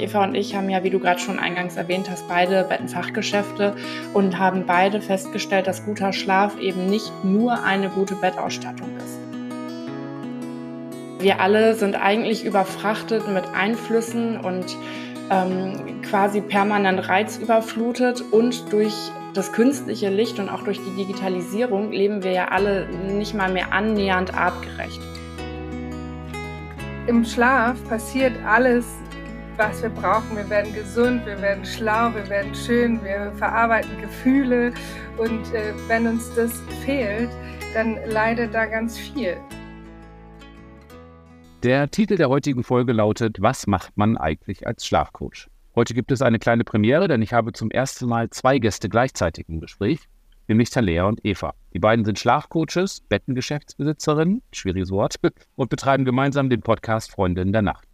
Eva und ich haben ja, wie du gerade schon eingangs erwähnt hast, beide Bettenfachgeschäfte und haben beide festgestellt, dass guter Schlaf eben nicht nur eine gute Bettausstattung ist. Wir alle sind eigentlich überfrachtet mit Einflüssen und ähm, quasi permanent reizüberflutet und durch das künstliche Licht und auch durch die Digitalisierung leben wir ja alle nicht mal mehr annähernd artgerecht. Im Schlaf passiert alles was wir brauchen. Wir werden gesund, wir werden schlau, wir werden schön, wir verarbeiten Gefühle und äh, wenn uns das fehlt, dann leidet da ganz viel. Der Titel der heutigen Folge lautet Was macht man eigentlich als Schlafcoach? Heute gibt es eine kleine Premiere, denn ich habe zum ersten Mal zwei Gäste gleichzeitig im Gespräch, nämlich Talea und Eva. Die beiden sind Schlafcoaches, Bettengeschäftsbesitzerinnen, schwieriges Wort, und betreiben gemeinsam den Podcast Freundinnen der Nacht.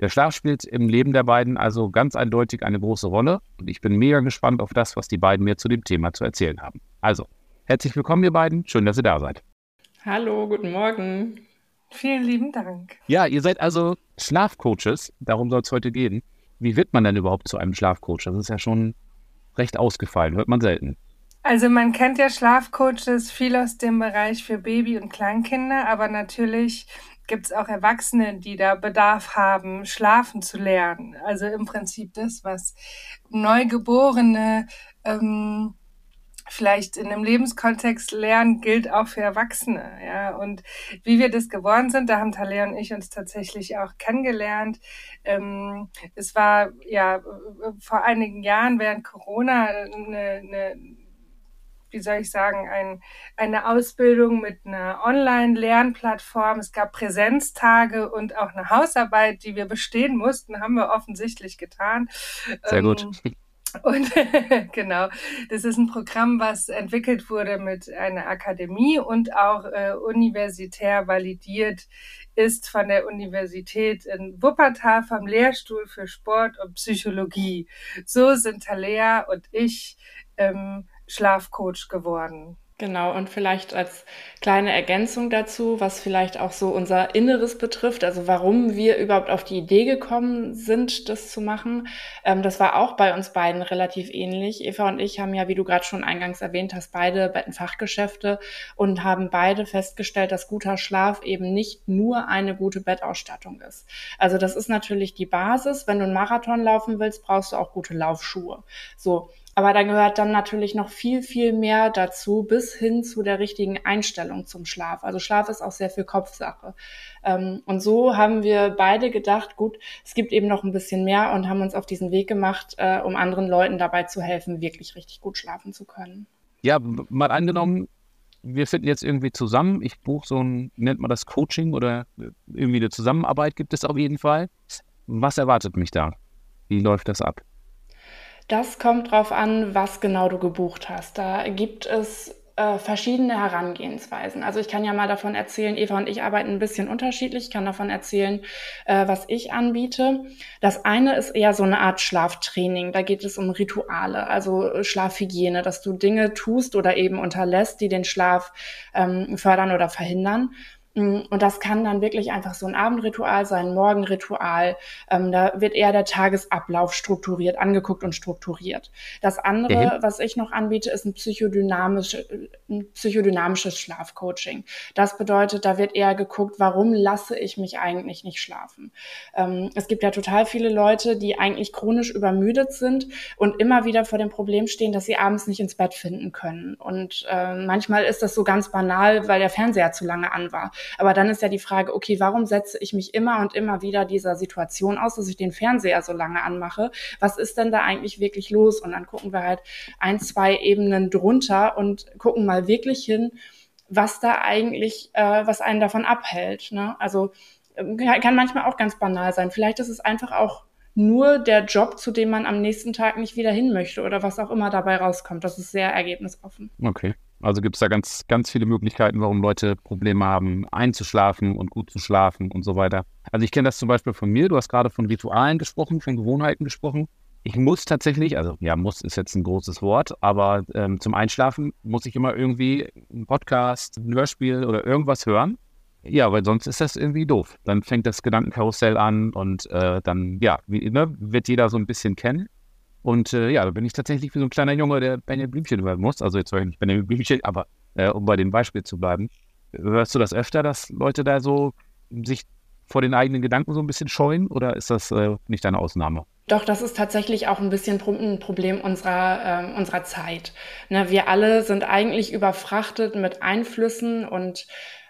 Der Schlaf spielt im Leben der beiden also ganz eindeutig eine große Rolle und ich bin mega gespannt auf das, was die beiden mir zu dem Thema zu erzählen haben. Also, herzlich willkommen, ihr beiden. Schön, dass ihr da seid. Hallo, guten Morgen. Vielen lieben Dank. Ja, ihr seid also Schlafcoaches. Darum soll es heute gehen. Wie wird man denn überhaupt zu einem Schlafcoach? Das ist ja schon recht ausgefallen, hört man selten. Also man kennt ja Schlafcoaches viel aus dem Bereich für Baby- und Kleinkinder, aber natürlich gibt es auch Erwachsene, die da Bedarf haben, schlafen zu lernen. Also im Prinzip das, was Neugeborene ähm, vielleicht in einem Lebenskontext lernen, gilt auch für Erwachsene. Ja, und wie wir das geworden sind, da haben Talea und ich uns tatsächlich auch kennengelernt. Ähm, es war ja vor einigen Jahren während Corona eine, eine wie soll ich sagen, ein, eine Ausbildung mit einer Online-Lernplattform. Es gab Präsenztage und auch eine Hausarbeit, die wir bestehen mussten, haben wir offensichtlich getan. Sehr gut. Ähm, und genau, das ist ein Programm, was entwickelt wurde mit einer Akademie und auch äh, universitär validiert ist von der Universität in Wuppertal vom Lehrstuhl für Sport und Psychologie. So sind Talea und ich ähm, Schlafcoach geworden. Genau, und vielleicht als kleine Ergänzung dazu, was vielleicht auch so unser Inneres betrifft, also warum wir überhaupt auf die Idee gekommen sind, das zu machen. Ähm, das war auch bei uns beiden relativ ähnlich. Eva und ich haben ja, wie du gerade schon eingangs erwähnt hast, beide Bettenfachgeschäfte und haben beide festgestellt, dass guter Schlaf eben nicht nur eine gute Bettausstattung ist. Also das ist natürlich die Basis. Wenn du einen Marathon laufen willst, brauchst du auch gute Laufschuhe. So. Aber da gehört dann natürlich noch viel, viel mehr dazu, bis hin zu der richtigen Einstellung zum Schlaf. Also Schlaf ist auch sehr viel Kopfsache. Ähm, und so haben wir beide gedacht, gut, es gibt eben noch ein bisschen mehr und haben uns auf diesen Weg gemacht, äh, um anderen Leuten dabei zu helfen, wirklich richtig gut schlafen zu können. Ja, mal angenommen, wir finden jetzt irgendwie zusammen. Ich buche so ein, nennt man das Coaching oder irgendwie eine Zusammenarbeit gibt es auf jeden Fall. Was erwartet mich da? Wie läuft das ab? Das kommt drauf an, was genau du gebucht hast. Da gibt es äh, verschiedene Herangehensweisen. Also ich kann ja mal davon erzählen, Eva und ich arbeiten ein bisschen unterschiedlich. Ich kann davon erzählen, äh, was ich anbiete. Das eine ist eher so eine Art Schlaftraining. Da geht es um Rituale, also Schlafhygiene, dass du Dinge tust oder eben unterlässt, die den Schlaf ähm, fördern oder verhindern. Mm, und das kann dann wirklich einfach so ein Abendritual sein, ein Morgenritual. Ähm, da wird eher der Tagesablauf strukturiert, angeguckt und strukturiert. Das andere, mhm. was ich noch anbiete, ist ein, psychodynamisch, ein psychodynamisches Schlafcoaching. Das bedeutet, da wird eher geguckt, warum lasse ich mich eigentlich nicht schlafen. Ähm, es gibt ja total viele Leute, die eigentlich chronisch übermüdet sind und immer wieder vor dem Problem stehen, dass sie abends nicht ins Bett finden können. Und äh, manchmal ist das so ganz banal, weil der Fernseher zu lange an war. Aber dann ist ja die Frage, okay, warum setze ich mich immer und immer wieder dieser Situation aus, dass ich den Fernseher so lange anmache? Was ist denn da eigentlich wirklich los? Und dann gucken wir halt ein, zwei Ebenen drunter und gucken mal wirklich hin, was da eigentlich, äh, was einen davon abhält. Ne? Also ähm, kann manchmal auch ganz banal sein. Vielleicht ist es einfach auch nur der Job, zu dem man am nächsten Tag nicht wieder hin möchte oder was auch immer dabei rauskommt. Das ist sehr ergebnisoffen. Okay. Also gibt es da ganz, ganz viele Möglichkeiten, warum Leute Probleme haben, einzuschlafen und gut zu schlafen und so weiter. Also ich kenne das zum Beispiel von mir. Du hast gerade von Ritualen gesprochen, von Gewohnheiten gesprochen. Ich muss tatsächlich, also ja, muss ist jetzt ein großes Wort, aber ähm, zum Einschlafen muss ich immer irgendwie einen Podcast, ein Hörspiel oder irgendwas hören. Ja, weil sonst ist das irgendwie doof. Dann fängt das Gedankenkarussell an und äh, dann, ja, wie, ne, wird jeder so ein bisschen kennen. Und äh, ja, da bin ich tatsächlich wie so ein kleiner Junge, der Benjamin Blümchen hören muss. Also jetzt höre ich nicht Benjamin Blümchen, aber äh, um bei dem Beispiel zu bleiben. Hörst du das öfter, dass Leute da so sich vor den eigenen Gedanken so ein bisschen scheuen oder ist das äh, nicht eine Ausnahme? Doch, das ist tatsächlich auch ein bisschen ein Problem unserer, äh, unserer Zeit. Ne, wir alle sind eigentlich überfrachtet mit Einflüssen und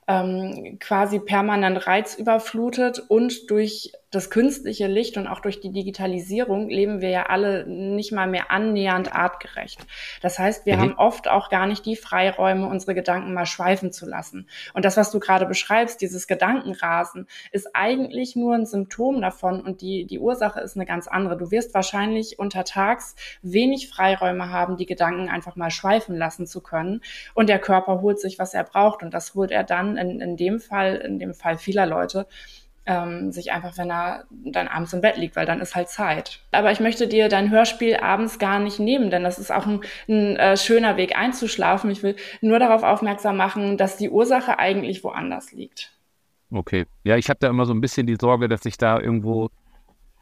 ähm, quasi permanent reizüberflutet und durch das künstliche Licht und auch durch die Digitalisierung leben wir ja alle nicht mal mehr annähernd artgerecht. Das heißt, wir mhm. haben oft auch gar nicht die Freiräume, unsere Gedanken mal schweifen zu lassen. Und das, was du gerade beschreibst, dieses Gedankenrasen, ist eigentlich nur ein Symptom davon und die, die Ursache ist eine ganz andere. Du wirst wahrscheinlich untertags wenig Freiräume haben, die Gedanken einfach mal schweifen lassen zu können. Und der Körper holt sich, was er braucht. Und das holt er dann in, in dem Fall, in dem Fall vieler Leute, ähm, sich einfach, wenn er dann abends im Bett liegt, weil dann ist halt Zeit. Aber ich möchte dir dein Hörspiel abends gar nicht nehmen, denn das ist auch ein, ein äh, schöner Weg einzuschlafen. Ich will nur darauf aufmerksam machen, dass die Ursache eigentlich woanders liegt. Okay. Ja, ich habe da immer so ein bisschen die Sorge, dass ich da irgendwo,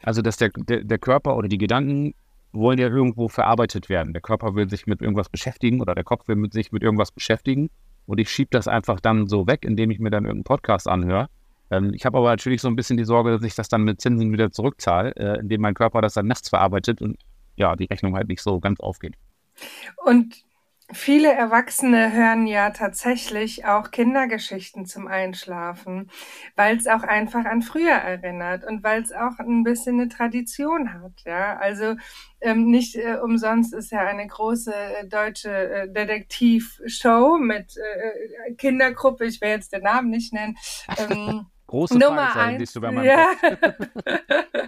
also dass der, der, der Körper oder die Gedanken wollen ja irgendwo verarbeitet werden. Der Körper will sich mit irgendwas beschäftigen oder der Kopf will mit sich mit irgendwas beschäftigen. Und ich schiebe das einfach dann so weg, indem ich mir dann irgendeinen Podcast anhöre. Ähm, ich habe aber natürlich so ein bisschen die Sorge, dass ich das dann mit Zinsen wieder zurückzahle, äh, indem mein Körper das dann nachts verarbeitet und ja, die Rechnung halt nicht so ganz aufgeht. Und viele Erwachsene hören ja tatsächlich auch Kindergeschichten zum Einschlafen, weil es auch einfach an früher erinnert und weil es auch ein bisschen eine Tradition hat. Ja, also ähm, nicht äh, umsonst ist ja eine große äh, deutsche äh, Detektivshow mit äh, äh Kindergruppe, ich will jetzt den Namen nicht nennen. Ähm, Große Nummer eins, siehst du bei meinem ja.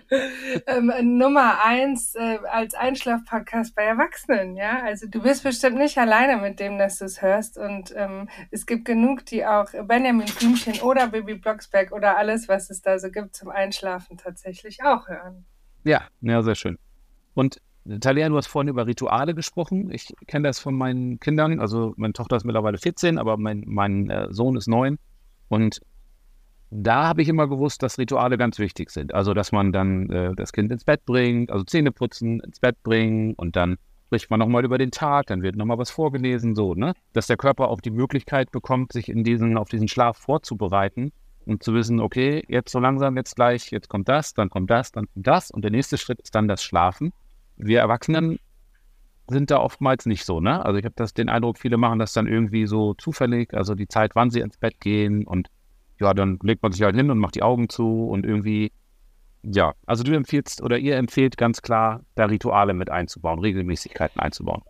ähm, Nummer eins äh, als Einschlafpodcast bei Erwachsenen, ja. Also du bist bestimmt nicht alleine mit dem, dass du es hörst. Und ähm, es gibt genug, die auch Benjamin Blümchen oder Baby Blocksberg oder alles, was es da so gibt zum Einschlafen tatsächlich auch hören. Ja, ja, sehr schön. Und Talia, du hast vorhin über Rituale gesprochen. Ich kenne das von meinen Kindern. Also meine Tochter ist mittlerweile 14, aber mein, mein äh, Sohn ist neun. Und da habe ich immer gewusst, dass Rituale ganz wichtig sind. Also, dass man dann äh, das Kind ins Bett bringt, also Zähne putzen, ins Bett bringen und dann spricht man nochmal über den Tag, dann wird nochmal was vorgelesen, so, ne? Dass der Körper auch die Möglichkeit bekommt, sich in diesen, auf diesen Schlaf vorzubereiten und zu wissen, okay, jetzt so langsam, jetzt gleich, jetzt kommt das, dann kommt das, dann kommt das und der nächste Schritt ist dann das Schlafen. Wir Erwachsenen sind da oftmals nicht so, ne? Also ich habe den Eindruck, viele machen das dann irgendwie so zufällig, also die Zeit, wann sie ins Bett gehen und ja, dann legt man sich halt hin und macht die Augen zu und irgendwie, ja, also du empfiehlst oder ihr empfehlt ganz klar, da Rituale mit einzubauen, Regelmäßigkeiten einzubauen.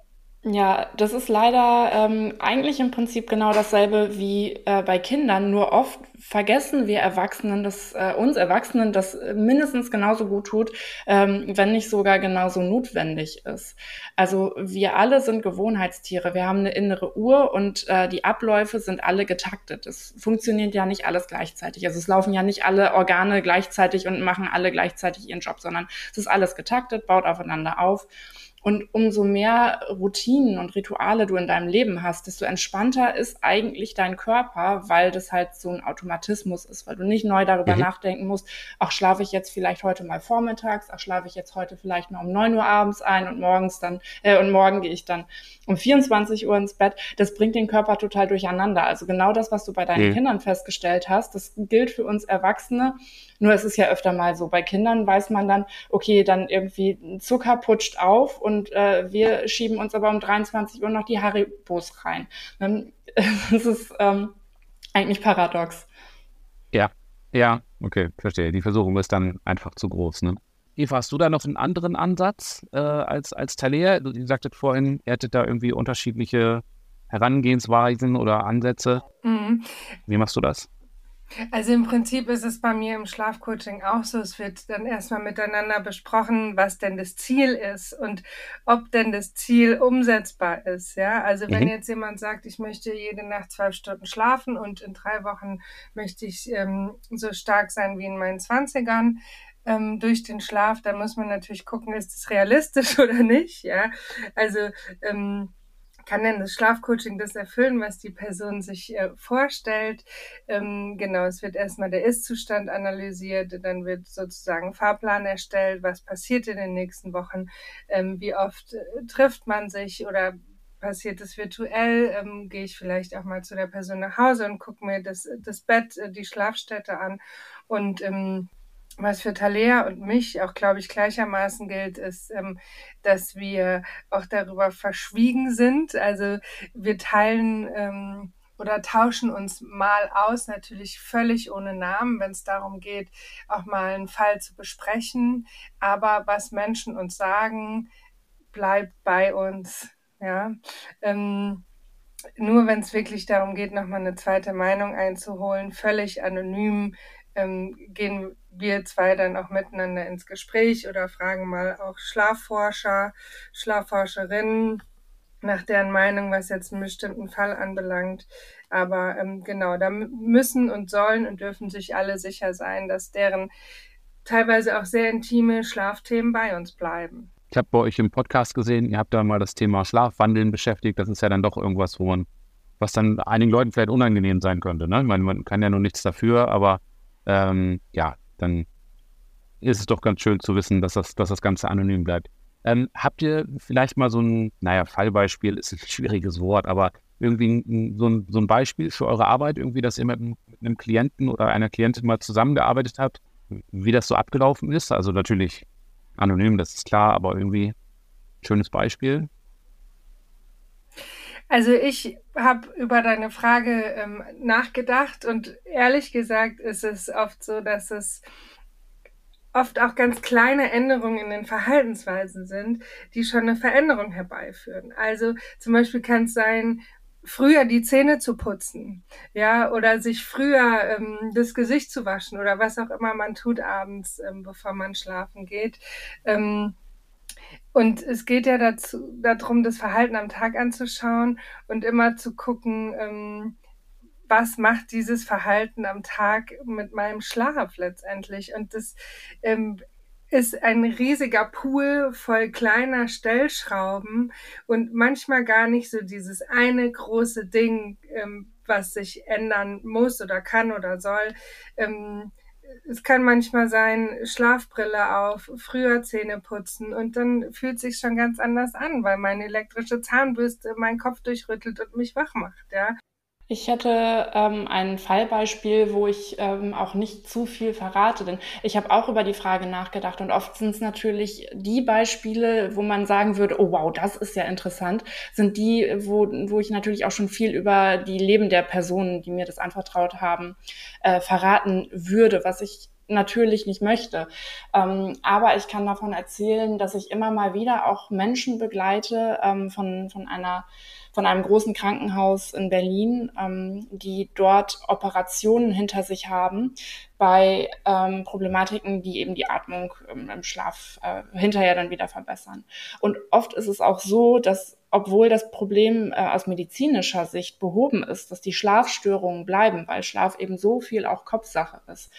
Ja, das ist leider ähm, eigentlich im Prinzip genau dasselbe wie äh, bei Kindern, nur oft vergessen wir Erwachsenen, dass äh, uns Erwachsenen das mindestens genauso gut tut, ähm, wenn nicht sogar genauso notwendig ist. Also wir alle sind Gewohnheitstiere, wir haben eine innere Uhr und äh, die Abläufe sind alle getaktet. Es funktioniert ja nicht alles gleichzeitig. Also es laufen ja nicht alle Organe gleichzeitig und machen alle gleichzeitig ihren Job, sondern es ist alles getaktet, baut aufeinander auf. Und umso mehr Routinen und Rituale du in deinem Leben hast, desto entspannter ist eigentlich dein Körper, weil das halt so ein Automatismus ist, weil du nicht neu darüber mhm. nachdenken musst, ach, schlafe ich jetzt vielleicht heute mal vormittags, ach, schlafe ich jetzt heute vielleicht mal um neun Uhr abends ein und morgens dann, äh, und morgen gehe ich dann um 24 Uhr ins Bett. Das bringt den Körper total durcheinander. Also genau das, was du bei deinen mhm. Kindern festgestellt hast, das gilt für uns Erwachsene. Nur es ist ja öfter mal so, bei Kindern weiß man dann, okay, dann irgendwie Zucker putscht auf und äh, wir schieben uns aber um 23 Uhr noch die Haribos rein. Das ist ähm, eigentlich paradox. Ja, ja, okay, verstehe. Die Versuchung ist dann einfach zu groß, ne? Eva, hast du da noch einen anderen Ansatz äh, als, als Thaler? Du sagtet vorhin, ihr hättet da irgendwie unterschiedliche Herangehensweisen oder Ansätze. Mhm. Wie machst du das? Also im Prinzip ist es bei mir im Schlafcoaching auch so. Es wird dann erstmal miteinander besprochen, was denn das Ziel ist und ob denn das Ziel umsetzbar ist. Ja, also wenn mhm. jetzt jemand sagt, ich möchte jede Nacht zwölf Stunden schlafen und in drei Wochen möchte ich ähm, so stark sein wie in meinen Zwanzigern, ähm, durch den Schlaf, dann muss man natürlich gucken, ist es realistisch oder nicht. Ja, also ähm, kann denn das Schlafcoaching das erfüllen, was die Person sich äh, vorstellt? Ähm, genau, es wird erstmal der Ist-Zustand analysiert, dann wird sozusagen Fahrplan erstellt, was passiert in den nächsten Wochen, ähm, wie oft äh, trifft man sich oder passiert es virtuell, ähm, gehe ich vielleicht auch mal zu der Person nach Hause und gucke mir das, das Bett, äh, die Schlafstätte an? Und ähm, was für Talea und mich auch, glaube ich, gleichermaßen gilt, ist, ähm, dass wir auch darüber verschwiegen sind. Also wir teilen ähm, oder tauschen uns mal aus, natürlich völlig ohne Namen, wenn es darum geht, auch mal einen Fall zu besprechen. Aber was Menschen uns sagen, bleibt bei uns. Ja. Ähm, nur wenn es wirklich darum geht, nochmal eine zweite Meinung einzuholen, völlig anonym, ähm, gehen wir zwei dann auch miteinander ins Gespräch oder fragen mal auch Schlafforscher, Schlafforscherinnen nach deren Meinung, was jetzt einen bestimmten Fall anbelangt. Aber ähm, genau, da müssen und sollen und dürfen sich alle sicher sein, dass deren teilweise auch sehr intime Schlafthemen bei uns bleiben. Ich habe bei euch im Podcast gesehen, ihr habt da mal das Thema Schlafwandeln beschäftigt. Das ist ja dann doch irgendwas, wo man, was dann einigen Leuten vielleicht unangenehm sein könnte. Ne? Ich meine, man kann ja nur nichts dafür, aber ähm, ja, dann ist es doch ganz schön zu wissen, dass das, dass das Ganze anonym bleibt. Ähm, habt ihr vielleicht mal so ein, naja, Fallbeispiel ist ein schwieriges Wort, aber irgendwie ein, so, ein, so ein Beispiel für eure Arbeit, irgendwie, dass ihr mit, mit einem Klienten oder einer Klientin mal zusammengearbeitet habt, wie das so abgelaufen ist? Also natürlich anonym, das ist klar, aber irgendwie ein schönes Beispiel. Also ich habe über deine Frage ähm, nachgedacht und ehrlich gesagt ist es oft so, dass es oft auch ganz kleine Änderungen in den Verhaltensweisen sind, die schon eine Veränderung herbeiführen. Also zum Beispiel kann es sein, früher die Zähne zu putzen, ja, oder sich früher ähm, das Gesicht zu waschen oder was auch immer man tut abends, ähm, bevor man schlafen geht. Ähm, und es geht ja dazu, darum, das Verhalten am Tag anzuschauen und immer zu gucken, ähm, was macht dieses Verhalten am Tag mit meinem Schlaf letztendlich. Und das ähm, ist ein riesiger Pool voll kleiner Stellschrauben und manchmal gar nicht so dieses eine große Ding, ähm, was sich ändern muss oder kann oder soll. Ähm, es kann manchmal sein, Schlafbrille auf, früher Zähne putzen und dann fühlt sich schon ganz anders an, weil meine elektrische Zahnbürste meinen Kopf durchrüttelt und mich wach macht, ja. Ich hätte ähm, ein Fallbeispiel, wo ich ähm, auch nicht zu viel verrate, denn ich habe auch über die Frage nachgedacht und oft sind es natürlich die Beispiele, wo man sagen würde, oh wow, das ist ja interessant, sind die, wo, wo ich natürlich auch schon viel über die Leben der Personen, die mir das anvertraut haben, äh, verraten würde, was ich natürlich nicht möchte. Ähm, aber ich kann davon erzählen, dass ich immer mal wieder auch Menschen begleite ähm, von, von einer von einem großen Krankenhaus in Berlin, ähm, die dort Operationen hinter sich haben bei ähm, Problematiken, die eben die Atmung ähm, im Schlaf äh, hinterher dann wieder verbessern. Und oft ist es auch so, dass obwohl das Problem äh, aus medizinischer Sicht behoben ist, dass die Schlafstörungen bleiben, weil Schlaf eben so viel auch Kopfsache ist.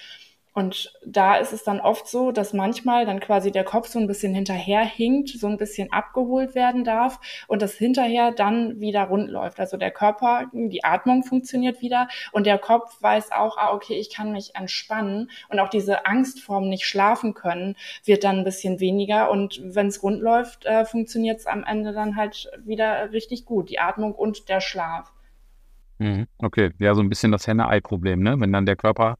Und da ist es dann oft so, dass manchmal dann quasi der Kopf so ein bisschen hinterherhinkt, so ein bisschen abgeholt werden darf und das hinterher dann wieder rund läuft. Also der Körper, die Atmung funktioniert wieder und der Kopf weiß auch, ah, okay, ich kann mich entspannen und auch diese Angst vorm nicht schlafen können wird dann ein bisschen weniger und wenn es rund läuft, äh, funktioniert es am Ende dann halt wieder richtig gut, die Atmung und der Schlaf. Mhm. Okay, ja, so ein bisschen das Henne-Ei-Problem, ne? Wenn dann der Körper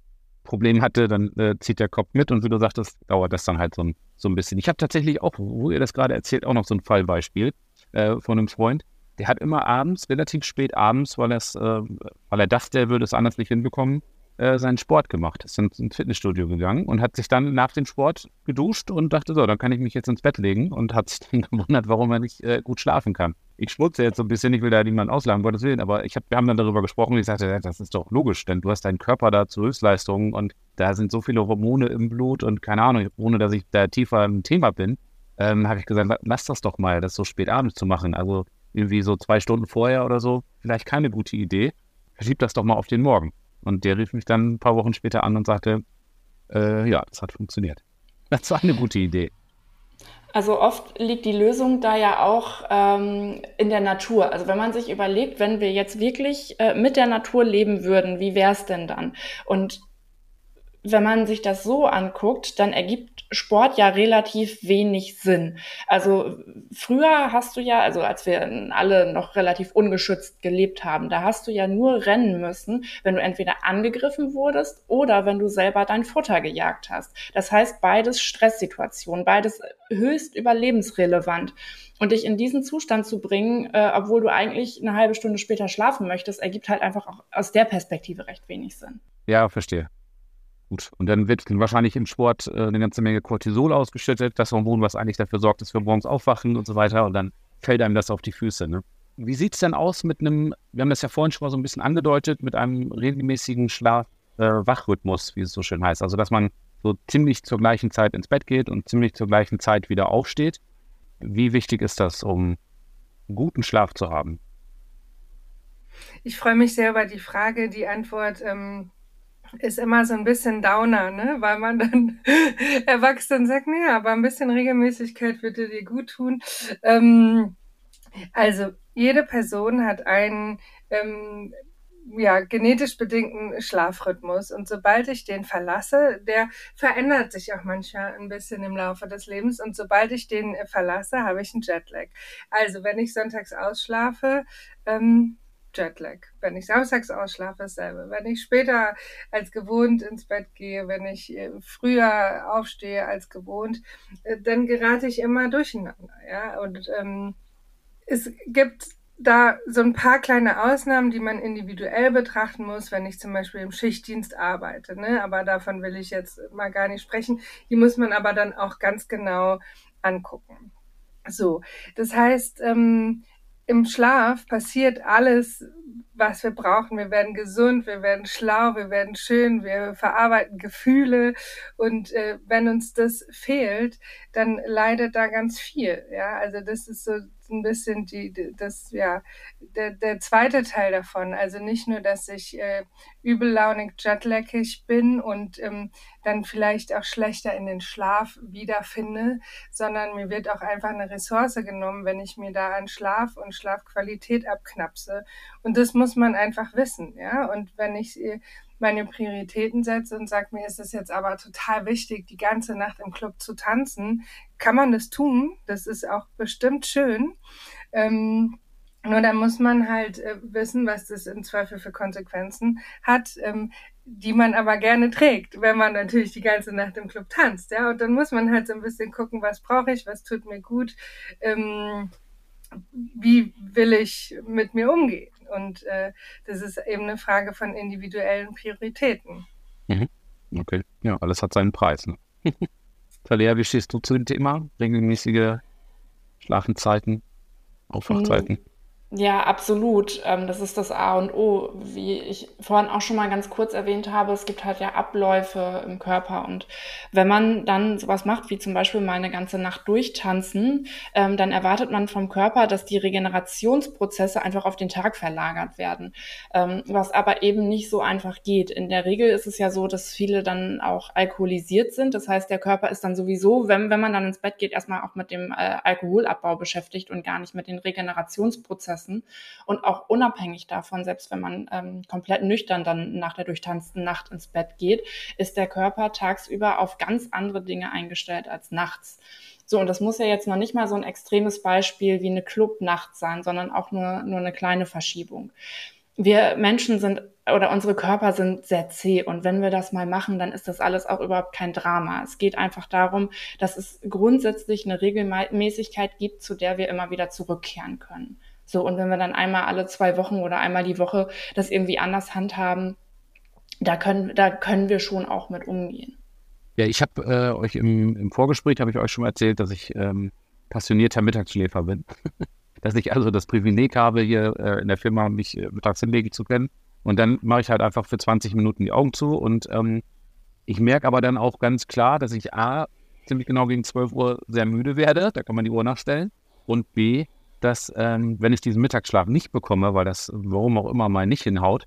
Problem hatte, dann äh, zieht der Kopf mit und wie du sagtest, dauert das dann halt so ein, so ein bisschen. Ich habe tatsächlich auch, wo ihr das gerade erzählt, auch noch so ein Fallbeispiel äh, von einem Freund. Der hat immer abends, relativ spät abends, weil, äh, weil er dachte, er würde es anders nicht hinbekommen, äh, seinen Sport gemacht. Ist ins, ins Fitnessstudio gegangen und hat sich dann nach dem Sport geduscht und dachte, so, dann kann ich mich jetzt ins Bett legen und hat sich dann gewundert, warum er nicht äh, gut schlafen kann. Ich schmutze jetzt so ein bisschen, ich will da niemanden auslagen, Gottes Willen, aber ich hab, wir haben dann darüber gesprochen. Ich sagte, das ist doch logisch, denn du hast deinen Körper da zu Höchstleistungen und da sind so viele Hormone im Blut und keine Ahnung, ohne dass ich da tiefer im Thema bin, ähm, habe ich gesagt, lass das doch mal, das so spät abends zu machen. Also irgendwie so zwei Stunden vorher oder so, vielleicht keine gute Idee. Verschieb das doch mal auf den Morgen. Und der rief mich dann ein paar Wochen später an und sagte, äh, ja, das hat funktioniert. Das war eine gute Idee. Also oft liegt die Lösung da ja auch ähm, in der Natur. Also wenn man sich überlegt, wenn wir jetzt wirklich äh, mit der Natur leben würden, wie wäre es denn dann? Und wenn man sich das so anguckt, dann ergibt Sport ja relativ wenig Sinn. Also früher hast du ja, also als wir alle noch relativ ungeschützt gelebt haben, da hast du ja nur rennen müssen, wenn du entweder angegriffen wurdest oder wenn du selber dein Futter gejagt hast. Das heißt, beides Stresssituationen, beides höchst überlebensrelevant. Und dich in diesen Zustand zu bringen, äh, obwohl du eigentlich eine halbe Stunde später schlafen möchtest, ergibt halt einfach auch aus der Perspektive recht wenig Sinn. Ja, verstehe. Gut, und dann wird wahrscheinlich im Sport äh, eine ganze Menge Cortisol ausgeschüttet, das Hormon, was eigentlich dafür sorgt, dass wir morgens aufwachen und so weiter. Und dann fällt einem das auf die Füße. Ne? Wie sieht es denn aus mit einem, wir haben das ja vorhin schon mal so ein bisschen angedeutet, mit einem regelmäßigen Schlaf-Wachrhythmus, äh, wie es so schön heißt. Also, dass man so ziemlich zur gleichen Zeit ins Bett geht und ziemlich zur gleichen Zeit wieder aufsteht. Wie wichtig ist das, um guten Schlaf zu haben? Ich freue mich sehr über die Frage. Die Antwort ähm, ist immer so ein bisschen Downer, ne? weil man dann erwachsen sagt, nee, aber ein bisschen Regelmäßigkeit würde dir gut tun. Ähm, also jede Person hat einen ähm, ja, genetisch bedingten Schlafrhythmus. Und sobald ich den verlasse, der verändert sich auch manchmal ein bisschen im Laufe des Lebens. Und sobald ich den verlasse, habe ich einen Jetlag. Also wenn ich sonntags ausschlafe, ähm, Jetlag. Wenn ich samstags ausschlafe, dasselbe. Wenn ich später als gewohnt ins Bett gehe, wenn ich äh, früher aufstehe als gewohnt, äh, dann gerate ich immer durcheinander. Ja? Und ähm, es gibt da so ein paar kleine Ausnahmen, die man individuell betrachten muss, wenn ich zum Beispiel im Schichtdienst arbeite. Ne? Aber davon will ich jetzt mal gar nicht sprechen. Die muss man aber dann auch ganz genau angucken. So, das heißt, ähm, im Schlaf passiert alles, was wir brauchen. Wir werden gesund, wir werden schlau, wir werden schön, wir verarbeiten Gefühle. Und äh, wenn uns das fehlt, dann leidet da ganz viel. Ja, also das ist so ein bisschen die, das, ja, der, der zweite Teil davon. Also nicht nur, dass ich äh, übellaunig jetlackig bin und ähm, dann vielleicht auch schlechter in den Schlaf wiederfinde, sondern mir wird auch einfach eine Ressource genommen, wenn ich mir da an Schlaf und Schlafqualität abknapse. Und das muss man einfach wissen, ja. Und wenn ich äh, meine Prioritäten setze und sage, mir ist es jetzt aber total wichtig, die ganze Nacht im Club zu tanzen, kann man das tun. Das ist auch bestimmt schön. Ähm, nur dann muss man halt äh, wissen, was das im Zweifel für Konsequenzen hat, ähm, die man aber gerne trägt, wenn man natürlich die ganze Nacht im Club tanzt. Ja, und dann muss man halt so ein bisschen gucken, was brauche ich, was tut mir gut, ähm, wie will ich mit mir umgehen. Und äh, das ist eben eine Frage von individuellen Prioritäten. Mhm. Okay, ja, alles hat seinen Preis. Ne? Talia, wie stehst du zu dem Thema? Regelmäßige Schlafenzeiten, Aufwachzeiten? Mhm. Ja, absolut. Ähm, das ist das A und O. Wie ich vorhin auch schon mal ganz kurz erwähnt habe, es gibt halt ja Abläufe im Körper. Und wenn man dann sowas macht, wie zum Beispiel mal eine ganze Nacht durchtanzen, ähm, dann erwartet man vom Körper, dass die Regenerationsprozesse einfach auf den Tag verlagert werden. Ähm, was aber eben nicht so einfach geht. In der Regel ist es ja so, dass viele dann auch alkoholisiert sind. Das heißt, der Körper ist dann sowieso, wenn, wenn man dann ins Bett geht, erstmal auch mit dem äh, Alkoholabbau beschäftigt und gar nicht mit den Regenerationsprozessen Prozessen und auch unabhängig davon, selbst wenn man ähm, komplett nüchtern dann nach der durchtanzten Nacht ins Bett geht, ist der Körper tagsüber auf ganz andere Dinge eingestellt als nachts. So, und das muss ja jetzt noch nicht mal so ein extremes Beispiel wie eine Clubnacht sein, sondern auch nur, nur eine kleine Verschiebung. Wir Menschen sind oder unsere Körper sind sehr zäh und wenn wir das mal machen, dann ist das alles auch überhaupt kein Drama. Es geht einfach darum, dass es grundsätzlich eine Regelmäßigkeit gibt, zu der wir immer wieder zurückkehren können. So, und wenn wir dann einmal alle zwei Wochen oder einmal die Woche das irgendwie anders handhaben, da können, da können wir schon auch mit umgehen. Ja, ich habe äh, euch im, im Vorgespräch, habe ich euch schon mal erzählt, dass ich ähm, passionierter Mittagsschläfer bin. dass ich also das Privileg habe, hier äh, in der Firma mich äh, mittags hinlegen zu können. Und dann mache ich halt einfach für 20 Minuten die Augen zu. Und ähm, ich merke aber dann auch ganz klar, dass ich A, ziemlich genau gegen 12 Uhr sehr müde werde. Da kann man die Uhr nachstellen. Und B, dass, ähm, wenn ich diesen Mittagsschlaf nicht bekomme, weil das warum auch immer mal nicht hinhaut,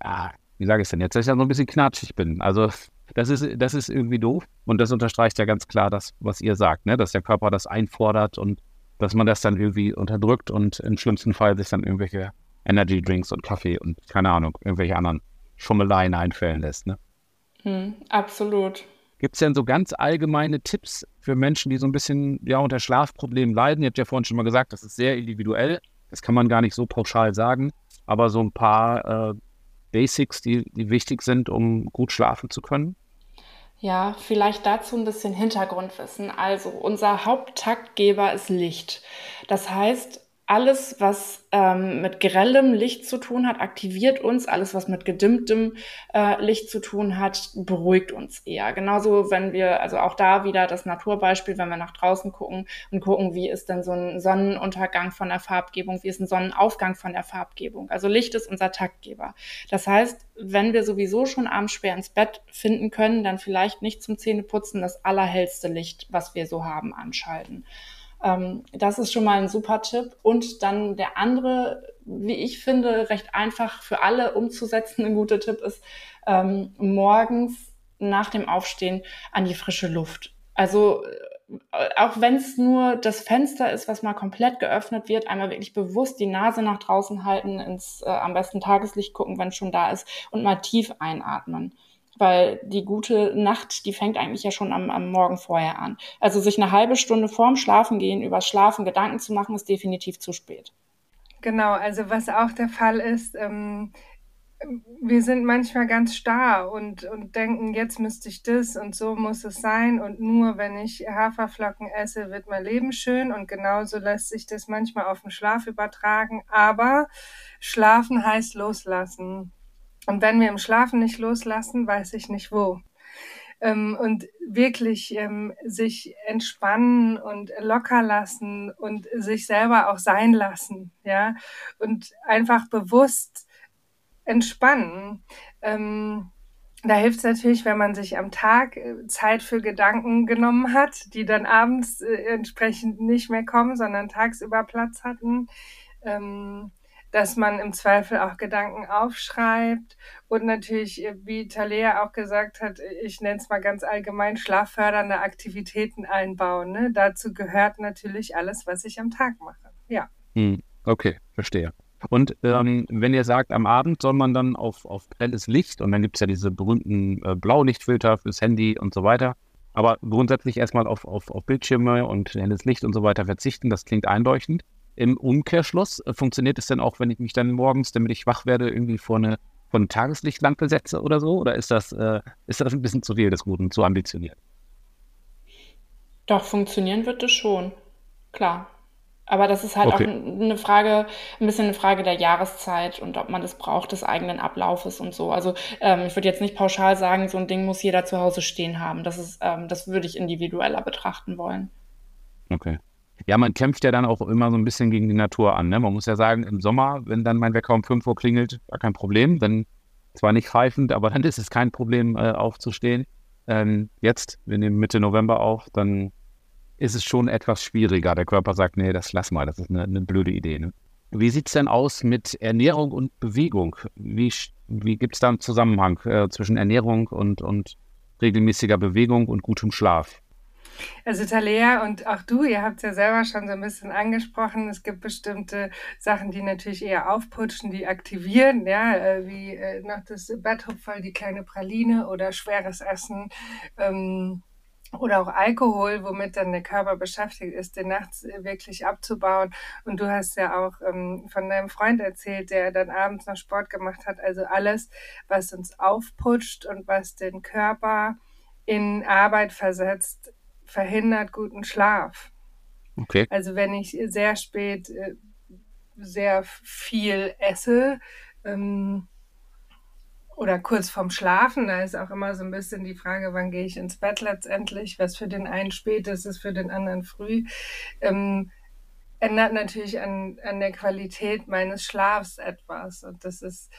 ah, wie sage ich es denn jetzt, dass ich ja so ein bisschen knatschig bin. Also Das ist, das ist irgendwie doof. Und das unterstreicht ja ganz klar das, was ihr sagt, ne? dass der Körper das einfordert und dass man das dann irgendwie unterdrückt und im schlimmsten Fall sich dann irgendwelche Energy Drinks und Kaffee und keine Ahnung, irgendwelche anderen Schummeleien einfällen lässt. Ne? Hm, absolut. Gibt es denn so ganz allgemeine Tipps für Menschen, die so ein bisschen ja, unter Schlafproblemen leiden? Ihr habt ja vorhin schon mal gesagt, das ist sehr individuell. Das kann man gar nicht so pauschal sagen. Aber so ein paar äh, Basics, die, die wichtig sind, um gut schlafen zu können? Ja, vielleicht dazu ein bisschen Hintergrundwissen. Also, unser Haupttaktgeber ist Licht. Das heißt, alles, was ähm, mit grellem Licht zu tun hat, aktiviert uns. Alles, was mit gedimmtem äh, Licht zu tun hat, beruhigt uns eher. Genauso, wenn wir, also auch da wieder das Naturbeispiel, wenn wir nach draußen gucken und gucken, wie ist denn so ein Sonnenuntergang von der Farbgebung, wie ist ein Sonnenaufgang von der Farbgebung. Also Licht ist unser Taktgeber. Das heißt, wenn wir sowieso schon abends schwer ins Bett finden können, dann vielleicht nicht zum Zähneputzen das allerhellste Licht, was wir so haben, anschalten. Ähm, das ist schon mal ein super Tipp. Und dann der andere, wie ich finde, recht einfach für alle umzusetzen, ein guter Tipp ist, ähm, morgens nach dem Aufstehen an die frische Luft. Also äh, auch wenn es nur das Fenster ist, was mal komplett geöffnet wird, einmal wirklich bewusst die Nase nach draußen halten, ins äh, am besten Tageslicht gucken, wenn es schon da ist und mal tief einatmen weil die gute Nacht, die fängt eigentlich ja schon am, am Morgen vorher an. Also sich eine halbe Stunde vorm Schlafengehen über Schlafen Gedanken zu machen, ist definitiv zu spät. Genau, also was auch der Fall ist, ähm, wir sind manchmal ganz starr und, und denken, jetzt müsste ich das und so muss es sein und nur wenn ich Haferflocken esse, wird mein Leben schön und genauso lässt sich das manchmal auf den Schlaf übertragen, aber schlafen heißt loslassen. Und wenn wir im Schlafen nicht loslassen, weiß ich nicht wo. Ähm, und wirklich ähm, sich entspannen und locker lassen und sich selber auch sein lassen, ja, und einfach bewusst entspannen. Ähm, da hilft es natürlich, wenn man sich am Tag äh, Zeit für Gedanken genommen hat, die dann abends äh, entsprechend nicht mehr kommen, sondern tagsüber Platz hatten. Ähm, dass man im Zweifel auch Gedanken aufschreibt und natürlich, äh, wie Talea auch gesagt hat, ich nenne es mal ganz allgemein, schlaffördernde Aktivitäten einbauen. Ne? Dazu gehört natürlich alles, was ich am Tag mache. Ja. Hm, okay, verstehe. Und ähm, wenn ihr sagt, am Abend soll man dann auf, auf grelles Licht und dann gibt es ja diese berühmten äh, Blaulichtfilter fürs Handy und so weiter. Aber grundsätzlich erstmal auf, auf, auf Bildschirme und helles Licht und so weiter verzichten, das klingt einleuchtend. Im Umkehrschluss äh, funktioniert es denn auch, wenn ich mich dann morgens, damit ich wach werde, irgendwie vor eine, vor eine Tageslichtlampe setze oder so? Oder ist das, äh, ist das ein bisschen zu viel des Guten, zu ambitioniert? Doch, funktionieren wird es schon. Klar. Aber das ist halt okay. auch eine Frage, ein bisschen eine Frage der Jahreszeit und ob man das braucht, des eigenen Ablaufes und so. Also ähm, ich würde jetzt nicht pauschal sagen, so ein Ding muss jeder zu Hause stehen haben. Das ist, ähm, das würde ich individueller betrachten wollen. Okay. Ja, man kämpft ja dann auch immer so ein bisschen gegen die Natur an. Ne? Man muss ja sagen, im Sommer, wenn dann mein Wecker um 5 Uhr klingelt, gar kein Problem. Dann zwar nicht reifend, aber dann ist es kein Problem, äh, aufzustehen. Ähm, jetzt, wir nehmen Mitte November auf, dann ist es schon etwas schwieriger. Der Körper sagt, nee, das lass mal, das ist eine, eine blöde Idee. Ne? Wie sieht es denn aus mit Ernährung und Bewegung? Wie, wie gibt es da einen Zusammenhang äh, zwischen Ernährung und, und regelmäßiger Bewegung und gutem Schlaf? Also Talea und auch du, ihr habt es ja selber schon so ein bisschen angesprochen. Es gibt bestimmte Sachen, die natürlich eher aufputschen, die aktivieren, ja, äh, wie äh, noch das Betthupferl, die kleine Praline oder schweres Essen. Ähm, oder auch Alkohol, womit dann der Körper beschäftigt ist, den nachts wirklich abzubauen. Und du hast ja auch ähm, von deinem Freund erzählt, der dann abends noch Sport gemacht hat. Also alles, was uns aufputscht und was den Körper in Arbeit versetzt, verhindert guten Schlaf. Okay. Also wenn ich sehr spät äh, sehr viel esse ähm, oder kurz vorm Schlafen, da ist auch immer so ein bisschen die Frage, wann gehe ich ins Bett letztendlich, was für den einen spät ist, ist für den anderen früh. Ähm, ändert natürlich an, an der Qualität meines Schlafs etwas. Und das ist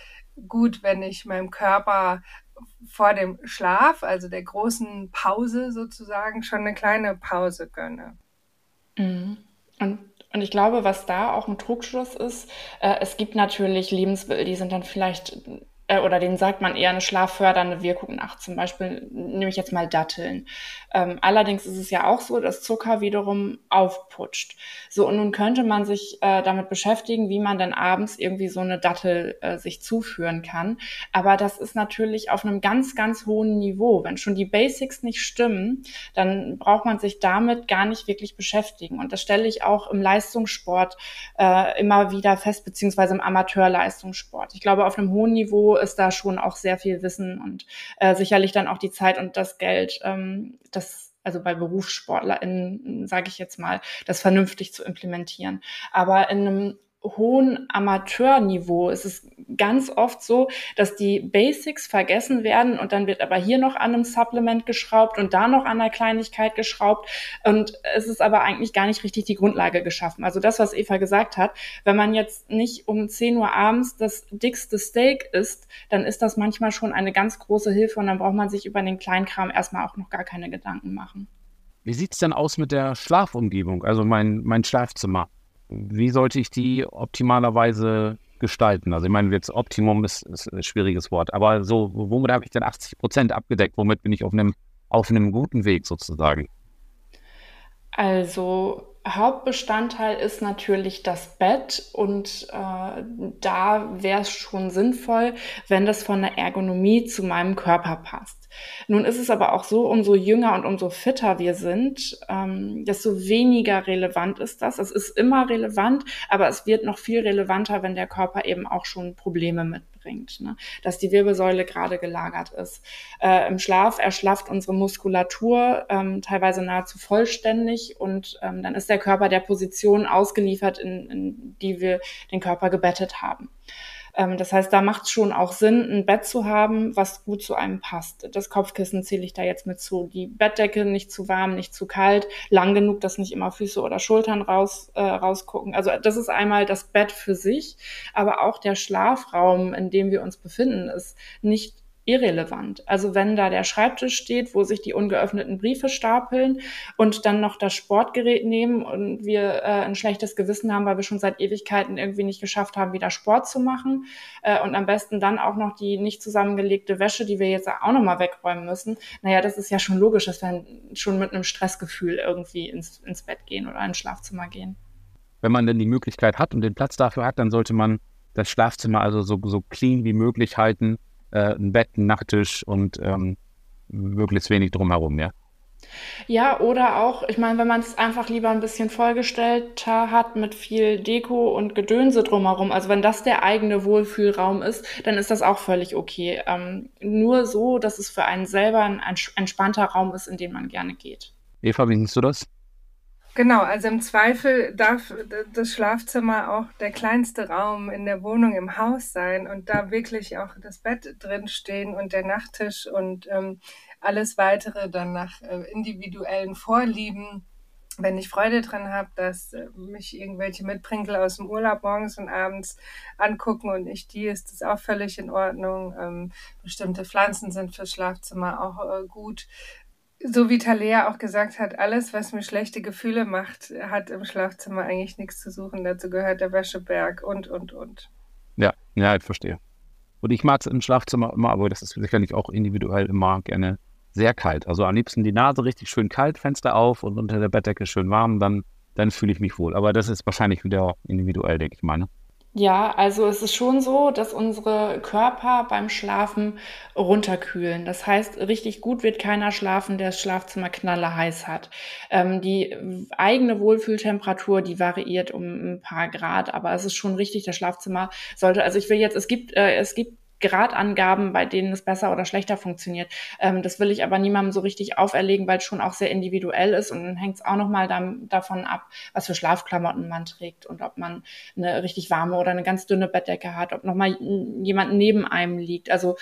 gut, wenn ich meinem Körper vor dem Schlaf, also der großen Pause sozusagen, schon eine kleine Pause gönne. Mhm. Und, und ich glaube, was da auch ein Trugschluss ist, äh, es gibt natürlich Lebensmittel, die sind dann vielleicht äh, oder denen sagt man eher eine schlaffördernde Wirkung nach. Zum Beispiel nehme ich jetzt mal Datteln. Ähm, allerdings ist es ja auch so, dass Zucker wiederum aufputscht. So, und nun könnte man sich äh, damit beschäftigen, wie man dann abends irgendwie so eine Dattel äh, sich zuführen kann. Aber das ist natürlich auf einem ganz, ganz hohen Niveau. Wenn schon die Basics nicht stimmen, dann braucht man sich damit gar nicht wirklich beschäftigen. Und das stelle ich auch im Leistungssport äh, immer wieder fest, beziehungsweise im Amateurleistungssport. Ich glaube, auf einem hohen Niveau ist da schon auch sehr viel Wissen und äh, sicherlich dann auch die Zeit und das Geld, ähm, das also bei BerufssportlerInnen, sage ich jetzt mal, das vernünftig zu implementieren. Aber in einem hohen Amateurniveau ist es ganz oft so, dass die Basics vergessen werden und dann wird aber hier noch an einem Supplement geschraubt und da noch an einer Kleinigkeit geschraubt und es ist aber eigentlich gar nicht richtig die Grundlage geschaffen. Also das, was Eva gesagt hat, wenn man jetzt nicht um 10 Uhr abends das dickste Steak isst, dann ist das manchmal schon eine ganz große Hilfe und dann braucht man sich über den Kleinkram erstmal auch noch gar keine Gedanken machen. Wie sieht es denn aus mit der Schlafumgebung, also mein, mein Schlafzimmer? Wie sollte ich die optimalerweise gestalten? Also ich meine, jetzt Optimum ist, ist ein schwieriges Wort, aber so, womit habe ich denn 80 Prozent abgedeckt? Womit bin ich auf einem, auf einem guten Weg sozusagen? Also Hauptbestandteil ist natürlich das Bett und äh, da wäre es schon sinnvoll, wenn das von der Ergonomie zu meinem Körper passt. Nun ist es aber auch so, umso jünger und umso fitter wir sind, ähm, desto weniger relevant ist das. Es ist immer relevant, aber es wird noch viel relevanter, wenn der Körper eben auch schon Probleme mitbringt, ne? dass die Wirbelsäule gerade gelagert ist. Äh, Im Schlaf erschlafft unsere Muskulatur ähm, teilweise nahezu vollständig und ähm, dann ist der Körper der Position ausgeliefert, in, in die wir den Körper gebettet haben. Ähm, das heißt, da macht es schon auch Sinn, ein Bett zu haben, was gut zu einem passt. Das Kopfkissen zähle ich da jetzt mit zu. Die Bettdecke nicht zu warm, nicht zu kalt, lang genug, dass nicht immer Füße oder Schultern raus, äh, rausgucken. Also das ist einmal das Bett für sich, aber auch der Schlafraum, in dem wir uns befinden, ist nicht irrelevant. Also wenn da der Schreibtisch steht, wo sich die ungeöffneten Briefe stapeln und dann noch das Sportgerät nehmen und wir äh, ein schlechtes Gewissen haben, weil wir schon seit Ewigkeiten irgendwie nicht geschafft haben, wieder Sport zu machen äh, und am besten dann auch noch die nicht zusammengelegte Wäsche, die wir jetzt auch nochmal wegräumen müssen. Naja, das ist ja schon logisch, dass wir schon mit einem Stressgefühl irgendwie ins, ins Bett gehen oder ins Schlafzimmer gehen. Wenn man denn die Möglichkeit hat und den Platz dafür hat, dann sollte man das Schlafzimmer also so, so clean wie möglich halten äh, ein Bett, ein Nachttisch und ähm, möglichst wenig drumherum, ja. Ja, oder auch, ich meine, wenn man es einfach lieber ein bisschen vollgestellter hat mit viel Deko und Gedönse drumherum, also wenn das der eigene Wohlfühlraum ist, dann ist das auch völlig okay. Ähm, nur so, dass es für einen selber ein entspannter Raum ist, in den man gerne geht. Eva, wie siehst du das? Genau, also im Zweifel darf das Schlafzimmer auch der kleinste Raum in der Wohnung im Haus sein und da wirklich auch das Bett drin stehen und der Nachttisch und ähm, alles weitere dann nach äh, individuellen Vorlieben. Wenn ich Freude dran habe, dass äh, mich irgendwelche Mitbrinkel aus dem Urlaub morgens und abends angucken und ich die, ist das auch völlig in Ordnung. Ähm, bestimmte Pflanzen sind fürs Schlafzimmer auch äh, gut so wie Talea auch gesagt hat, alles, was mir schlechte Gefühle macht, hat im Schlafzimmer eigentlich nichts zu suchen. Dazu gehört der Wäscheberg und, und, und. Ja, ja, ich verstehe. Und ich mag es im Schlafzimmer immer, aber das ist sicherlich auch individuell immer gerne sehr kalt. Also am liebsten die Nase richtig schön kalt, Fenster auf und unter der Bettdecke schön warm, dann, dann fühle ich mich wohl. Aber das ist wahrscheinlich wieder individuell, denke ich mal. Ne? Ja, also es ist schon so, dass unsere Körper beim Schlafen runterkühlen. Das heißt, richtig gut wird keiner schlafen, der das Schlafzimmer knallerheiß hat. Ähm, die eigene Wohlfühltemperatur, die variiert um ein paar Grad, aber es ist schon richtig, das Schlafzimmer sollte, also ich will jetzt, es gibt, äh, es gibt Gradangaben, bei denen es besser oder schlechter funktioniert. Ähm, das will ich aber niemandem so richtig auferlegen, weil es schon auch sehr individuell ist und dann hängt es auch nochmal davon ab, was für Schlafklamotten man trägt und ob man eine richtig warme oder eine ganz dünne Bettdecke hat, ob nochmal jemand neben einem liegt. Also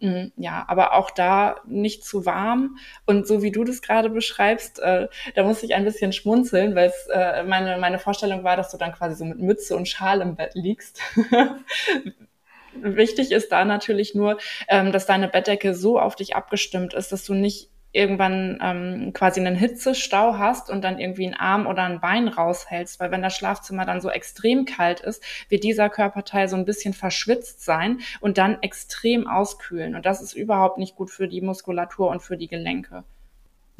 mm, ja, aber auch da nicht zu warm. Und so wie du das gerade beschreibst, äh, da muss ich ein bisschen schmunzeln, weil äh, meine, meine Vorstellung war, dass du dann quasi so mit Mütze und Schal im Bett liegst. Wichtig ist da natürlich nur, ähm, dass deine Bettdecke so auf dich abgestimmt ist, dass du nicht irgendwann ähm, quasi einen Hitzestau hast und dann irgendwie einen Arm oder ein Bein raushältst, weil wenn das Schlafzimmer dann so extrem kalt ist, wird dieser Körperteil so ein bisschen verschwitzt sein und dann extrem auskühlen. Und das ist überhaupt nicht gut für die Muskulatur und für die Gelenke.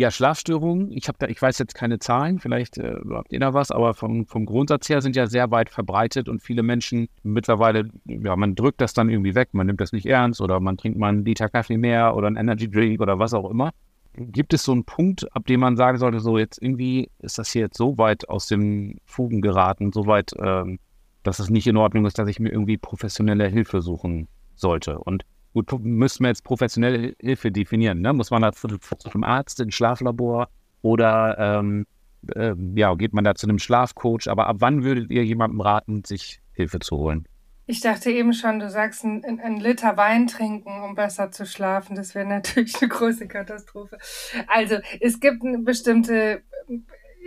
Ja, Schlafstörungen, ich habe da, ich weiß jetzt keine Zahlen, vielleicht äh, habt ihr da was, aber vom, vom Grundsatz her sind ja sehr weit verbreitet und viele Menschen mittlerweile, ja, man drückt das dann irgendwie weg, man nimmt das nicht ernst oder man trinkt mal einen Liter Kaffee mehr oder einen Energy Drink oder was auch immer. Gibt es so einen Punkt, ab dem man sagen sollte, so jetzt irgendwie ist das hier jetzt so weit aus den Fugen geraten, so weit, ähm, dass es nicht in Ordnung ist, dass ich mir irgendwie professionelle Hilfe suchen sollte? Und Gut, müssten wir jetzt professionelle Hilfe definieren. Ne? Muss man da zu, einem Arzt, ins Schlaflabor oder ähm, äh, ja, geht man da zu einem Schlafcoach? Aber ab wann würdet ihr jemandem raten, sich Hilfe zu holen? Ich dachte eben schon, du sagst, ein Liter Wein trinken, um besser zu schlafen. Das wäre natürlich eine große Katastrophe. Also es gibt bestimmte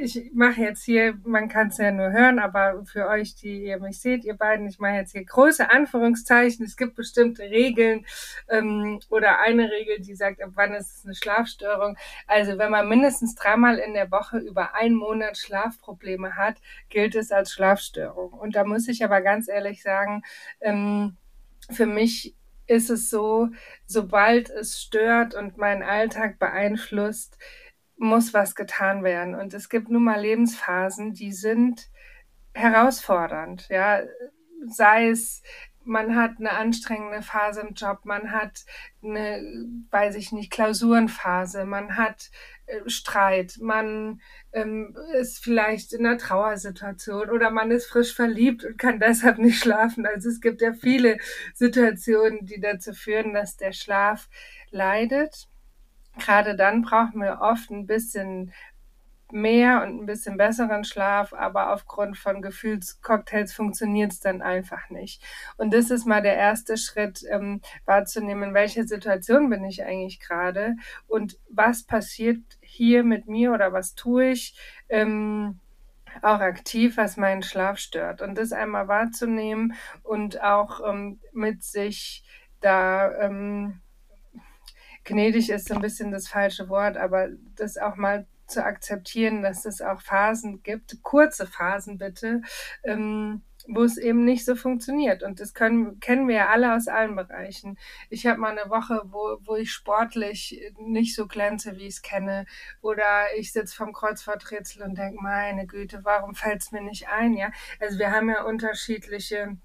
ich mache jetzt hier, man kann es ja nur hören, aber für euch, die ihr mich seht, ihr beiden, ich mache jetzt hier große Anführungszeichen. Es gibt bestimmte Regeln ähm, oder eine Regel, die sagt, ab wann ist es eine Schlafstörung. Also wenn man mindestens dreimal in der Woche über einen Monat Schlafprobleme hat, gilt es als Schlafstörung. Und da muss ich aber ganz ehrlich sagen, ähm, für mich ist es so, sobald es stört und meinen Alltag beeinflusst, muss was getan werden. Und es gibt nun mal Lebensphasen, die sind herausfordernd. Ja, sei es, man hat eine anstrengende Phase im Job, man hat eine, weiß ich nicht, Klausurenphase, man hat äh, Streit, man ähm, ist vielleicht in einer Trauersituation oder man ist frisch verliebt und kann deshalb nicht schlafen. Also es gibt ja viele Situationen, die dazu führen, dass der Schlaf leidet gerade dann brauchen wir oft ein bisschen mehr und ein bisschen besseren Schlaf, aber aufgrund von Gefühlscocktails funktioniert es dann einfach nicht. Und das ist mal der erste Schritt, ähm, wahrzunehmen, in welcher Situation bin ich eigentlich gerade und was passiert hier mit mir oder was tue ich ähm, auch aktiv, was meinen Schlaf stört. Und das einmal wahrzunehmen und auch ähm, mit sich da ähm, gnädig ist so ein bisschen das falsche Wort, aber das auch mal zu akzeptieren, dass es auch Phasen gibt, kurze Phasen bitte, ähm, wo es eben nicht so funktioniert. Und das können, kennen wir ja alle aus allen Bereichen. Ich habe mal eine Woche, wo, wo ich sportlich nicht so glänze, wie ich es kenne. Oder ich sitze vom Kreuzworträtsel und denke, meine Güte, warum fällt es mir nicht ein? Ja, also wir haben ja unterschiedliche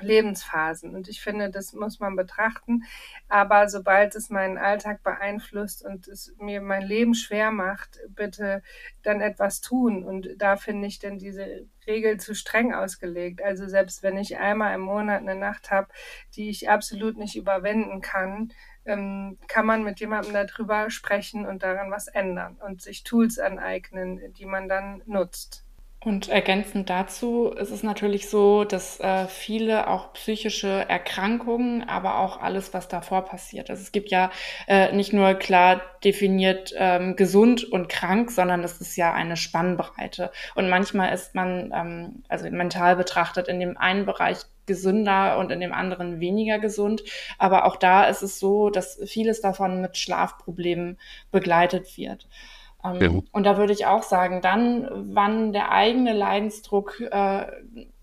Lebensphasen. Und ich finde, das muss man betrachten. Aber sobald es meinen Alltag beeinflusst und es mir mein Leben schwer macht, bitte dann etwas tun. Und da finde ich denn diese Regel zu streng ausgelegt. Also selbst wenn ich einmal im Monat eine Nacht habe, die ich absolut nicht überwinden kann, ähm, kann man mit jemandem darüber sprechen und daran was ändern und sich Tools aneignen, die man dann nutzt. Und ergänzend dazu ist es natürlich so, dass äh, viele auch psychische Erkrankungen, aber auch alles, was davor passiert. Also es gibt ja äh, nicht nur klar definiert ähm, gesund und krank, sondern es ist ja eine Spannbreite. Und manchmal ist man, ähm, also mental betrachtet, in dem einen Bereich gesünder und in dem anderen weniger gesund. Aber auch da ist es so, dass vieles davon mit Schlafproblemen begleitet wird. Ähm, und da würde ich auch sagen, dann, wann der eigene Leidensdruck äh,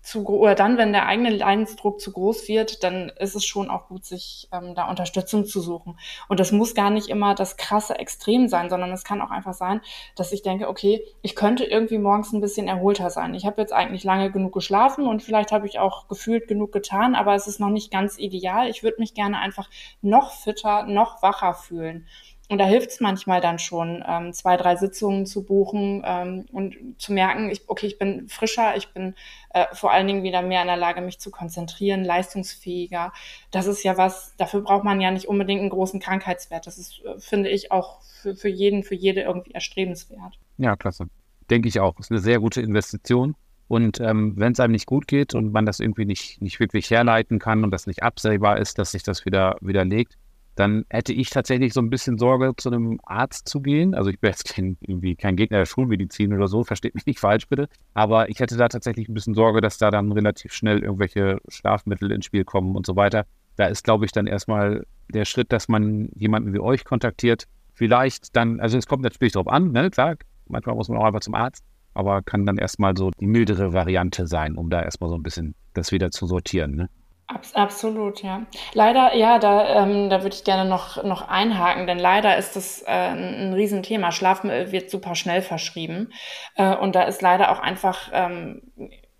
zu oder dann, wenn der eigene Leidensdruck zu groß wird, dann ist es schon auch gut, sich ähm, da Unterstützung zu suchen. Und das muss gar nicht immer das krasse Extrem sein, sondern es kann auch einfach sein, dass ich denke, okay, ich könnte irgendwie morgens ein bisschen erholter sein. Ich habe jetzt eigentlich lange genug geschlafen und vielleicht habe ich auch gefühlt genug getan, aber es ist noch nicht ganz ideal. Ich würde mich gerne einfach noch fitter, noch wacher fühlen. Und da hilft es manchmal dann schon, ähm, zwei, drei Sitzungen zu buchen ähm, und zu merken, ich, okay, ich bin frischer, ich bin äh, vor allen Dingen wieder mehr in der Lage, mich zu konzentrieren, leistungsfähiger. Das ist ja was, dafür braucht man ja nicht unbedingt einen großen Krankheitswert. Das ist, äh, finde ich, auch für, für jeden, für jede irgendwie erstrebenswert. Ja, klasse. Denke ich auch. Ist eine sehr gute Investition. Und ähm, wenn es einem nicht gut geht und man das irgendwie nicht, nicht wirklich herleiten kann und das nicht absehbar ist, dass sich das wieder widerlegt, dann hätte ich tatsächlich so ein bisschen Sorge, zu einem Arzt zu gehen. Also ich bin jetzt kein, irgendwie kein Gegner der Schulmedizin oder so, versteht mich nicht falsch bitte. Aber ich hätte da tatsächlich ein bisschen Sorge, dass da dann relativ schnell irgendwelche Schlafmittel ins Spiel kommen und so weiter. Da ist, glaube ich, dann erstmal der Schritt, dass man jemanden wie euch kontaktiert, vielleicht dann, also es kommt natürlich drauf an, ne, klar, manchmal muss man auch einfach zum Arzt, aber kann dann erstmal so die mildere Variante sein, um da erstmal so ein bisschen das wieder zu sortieren. Ne? Abs absolut, ja. Leider, ja, da, ähm, da würde ich gerne noch, noch einhaken, denn leider ist das äh, ein, Riesenthema. Schlafmittel wird super schnell verschrieben. Äh, und da ist leider auch einfach ähm,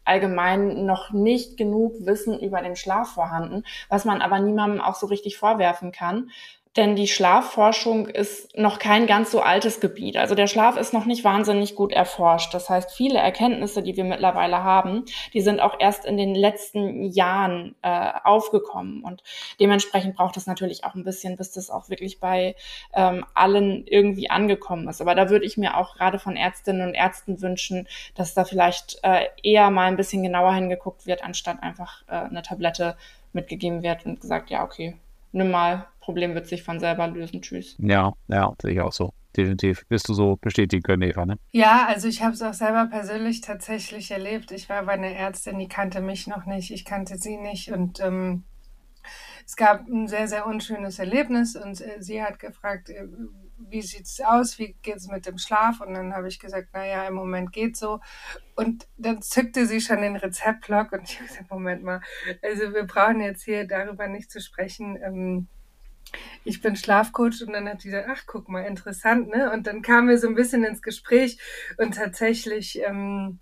allgemein noch nicht genug Wissen über den Schlaf vorhanden, was man aber niemandem auch so richtig vorwerfen kann. Denn die Schlafforschung ist noch kein ganz so altes Gebiet. Also der Schlaf ist noch nicht wahnsinnig gut erforscht. Das heißt, viele Erkenntnisse, die wir mittlerweile haben, die sind auch erst in den letzten Jahren äh, aufgekommen. Und dementsprechend braucht es natürlich auch ein bisschen, bis das auch wirklich bei ähm, allen irgendwie angekommen ist. Aber da würde ich mir auch gerade von Ärztinnen und Ärzten wünschen, dass da vielleicht äh, eher mal ein bisschen genauer hingeguckt wird, anstatt einfach äh, eine Tablette mitgegeben wird und gesagt, ja, okay, nimm mal, Problem wird sich von selber lösen. Tschüss. Ja, ja, sehe ich auch so. Definitiv. Wirst du so bestätigen können, Eva, ne? Ja, also ich habe es auch selber persönlich tatsächlich erlebt. Ich war bei einer Ärztin, die kannte mich noch nicht, ich kannte sie nicht und ähm, es gab ein sehr, sehr unschönes Erlebnis und äh, sie hat gefragt, äh, wie sieht's aus, wie geht's mit dem Schlaf? Und dann habe ich gesagt, naja, im Moment geht so. Und dann zückte sie schon den Rezeptblock und ich habe gesagt, Moment mal, also wir brauchen jetzt hier darüber nicht zu sprechen. Ähm, ich bin Schlafcoach und dann hat die gesagt, ach guck mal, interessant, ne? Und dann kamen wir so ein bisschen ins Gespräch und tatsächlich, ähm,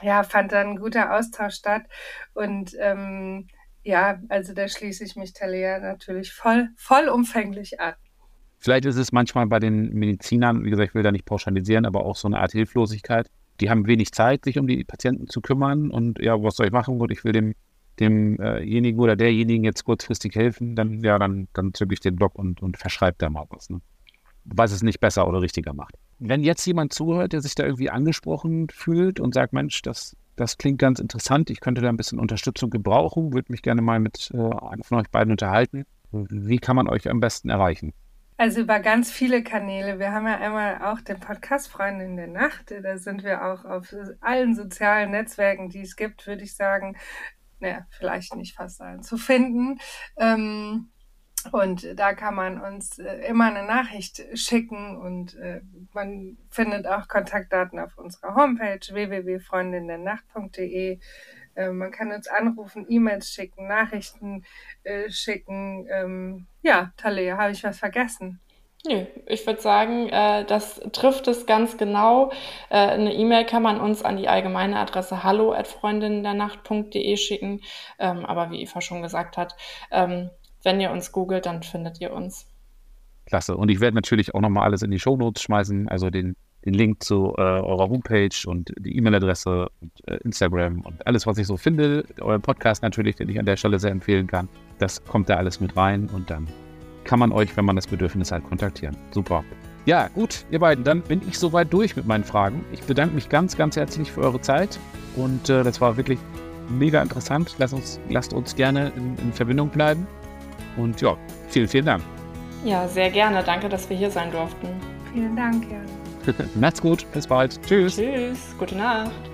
ja, fand dann ein guter Austausch statt und ähm, ja, also da schließe ich mich Talia natürlich voll, vollumfänglich an. Vielleicht ist es manchmal bei den Medizinern, wie gesagt, ich will da nicht pauschalisieren, aber auch so eine Art Hilflosigkeit. Die haben wenig Zeit, sich um die Patienten zu kümmern und ja, was soll ich machen? Gut, ich will dem demjenigen äh oder derjenigen jetzt kurzfristig helfen, dann ja, dann, dann zücke ich den Block und, und verschreibe da mal was. Ne? Was es nicht besser oder richtiger macht. Wenn jetzt jemand zuhört, der sich da irgendwie angesprochen fühlt und sagt, Mensch, das, das klingt ganz interessant, ich könnte da ein bisschen Unterstützung gebrauchen, würde mich gerne mal mit äh, einem von euch beiden unterhalten. Wie kann man euch am besten erreichen? Also über ganz viele Kanäle. Wir haben ja einmal auch den Podcast Freunde in der Nacht. Da sind wir auch auf allen sozialen Netzwerken, die es gibt, würde ich sagen. Naja, vielleicht nicht fast allen zu finden. Ähm, und da kann man uns äh, immer eine Nachricht schicken und äh, man findet auch Kontaktdaten auf unserer Homepage www.freundindernacht.de. Äh, man kann uns anrufen, E-Mails schicken, Nachrichten äh, schicken. Ähm, ja, Talia, habe ich was vergessen? Nö, ich würde sagen, äh, das trifft es ganz genau. Äh, eine E-Mail kann man uns an die allgemeine Adresse hallo at freundinnendernacht.de schicken. Ähm, aber wie Eva schon gesagt hat, ähm, wenn ihr uns googelt, dann findet ihr uns. Klasse. Und ich werde natürlich auch nochmal alles in die Shownotes schmeißen, also den den Link zu äh, eurer Homepage und die E-Mail-Adresse und äh, Instagram und alles, was ich so finde. Euer Podcast natürlich, den ich an der Stelle sehr empfehlen kann. Das kommt da alles mit rein und dann kann man euch, wenn man das Bedürfnis hat, kontaktieren. Super. Ja, gut, ihr beiden, dann bin ich soweit durch mit meinen Fragen. Ich bedanke mich ganz, ganz herzlich für eure Zeit und äh, das war wirklich mega interessant. Lasst uns, lasst uns gerne in, in Verbindung bleiben und ja, vielen, vielen Dank. Ja, sehr gerne. Danke, dass wir hier sein durften. Vielen Dank, Jan. Macht's gut, bis bald. Tschüss. Tschüss, gute Nacht.